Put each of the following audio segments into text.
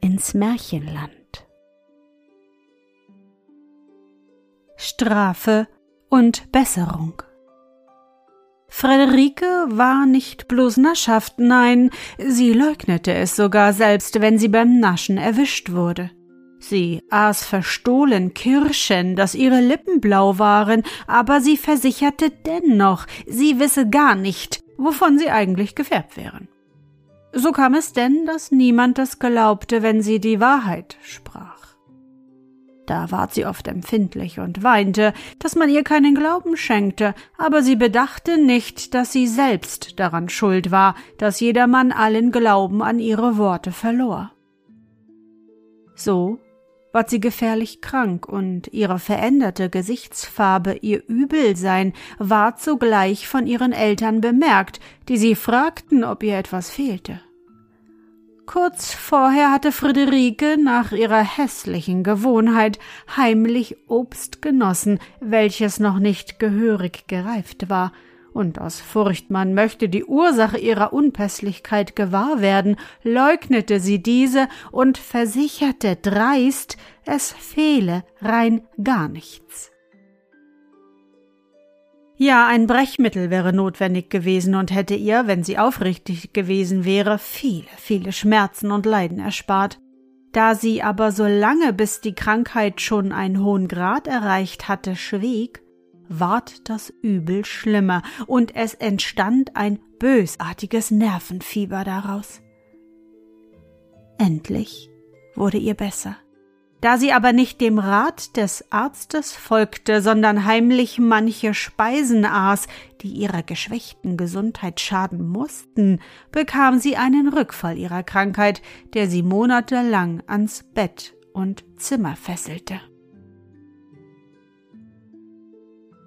ins Märchenland. Strafe und Besserung Friederike war nicht bloß naschhaft, nein, sie leugnete es sogar selbst, wenn sie beim Naschen erwischt wurde. Sie aß verstohlen Kirschen, dass ihre Lippen blau waren, aber sie versicherte dennoch, sie wisse gar nicht, wovon sie eigentlich gefärbt wären. So kam es denn, dass niemand das glaubte, wenn sie die Wahrheit sprach. Da ward sie oft empfindlich und weinte, dass man ihr keinen Glauben schenkte, aber sie bedachte nicht, dass sie selbst daran schuld war, dass jedermann allen Glauben an ihre Worte verlor. So ward sie gefährlich krank und ihre veränderte Gesichtsfarbe, ihr Übelsein, ward sogleich von ihren Eltern bemerkt, die sie fragten, ob ihr etwas fehlte. Kurz vorher hatte Friederike nach ihrer hässlichen Gewohnheit heimlich Obst genossen, welches noch nicht gehörig gereift war, und aus Furcht, man möchte die Ursache ihrer Unpässlichkeit gewahr werden, leugnete sie diese und versicherte dreist, es fehle rein gar nichts. Ja, ein Brechmittel wäre notwendig gewesen und hätte ihr, wenn sie aufrichtig gewesen wäre, viele, viele Schmerzen und Leiden erspart. Da sie aber so lange, bis die Krankheit schon einen hohen Grad erreicht hatte, schwieg, ward das Übel schlimmer und es entstand ein bösartiges Nervenfieber daraus. Endlich wurde ihr besser. Da sie aber nicht dem Rat des Arztes folgte, sondern heimlich manche Speisen aß, die ihrer geschwächten Gesundheit schaden mussten, bekam sie einen Rückfall ihrer Krankheit, der sie monatelang ans Bett und Zimmer fesselte.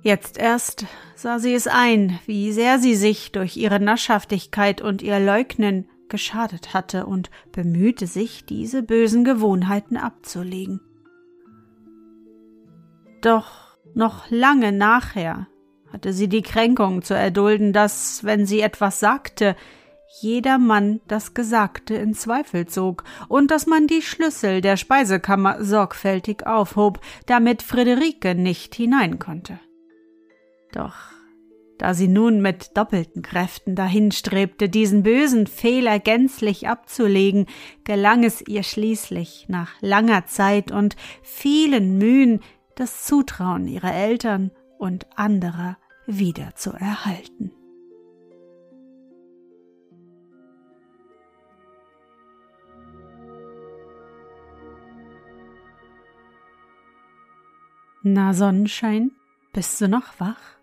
Jetzt erst sah sie es ein, wie sehr sie sich durch ihre Naschhaftigkeit und ihr Leugnen geschadet hatte und bemühte sich, diese bösen Gewohnheiten abzulegen. Doch noch lange nachher hatte sie die Kränkung zu erdulden, dass, wenn sie etwas sagte, jedermann das Gesagte in Zweifel zog und dass man die Schlüssel der Speisekammer sorgfältig aufhob, damit Friederike nicht hinein konnte. Doch da sie nun mit doppelten Kräften dahinstrebte, diesen bösen Fehler gänzlich abzulegen, gelang es ihr schließlich nach langer Zeit und vielen Mühen, das Zutrauen ihrer Eltern und anderer wieder zu erhalten. Na Sonnenschein, bist du noch wach?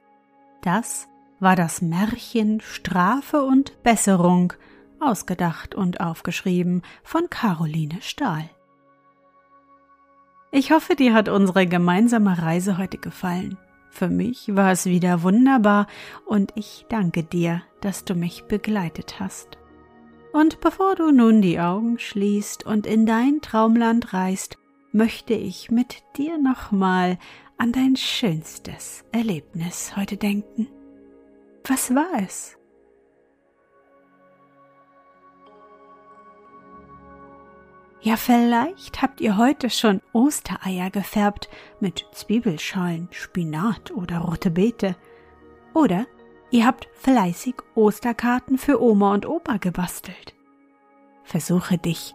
Das war das Märchen Strafe und Besserung, ausgedacht und aufgeschrieben von Caroline Stahl. Ich hoffe, dir hat unsere gemeinsame Reise heute gefallen. Für mich war es wieder wunderbar und ich danke dir, dass du mich begleitet hast. Und bevor du nun die Augen schließt und in dein Traumland reist, möchte ich mit dir nochmal an dein schönstes Erlebnis heute denken. Was war es? Ja, vielleicht habt ihr heute schon Ostereier gefärbt mit Zwiebelschalen, Spinat oder rote Beete. Oder ihr habt fleißig Osterkarten für Oma und Opa gebastelt. Versuche dich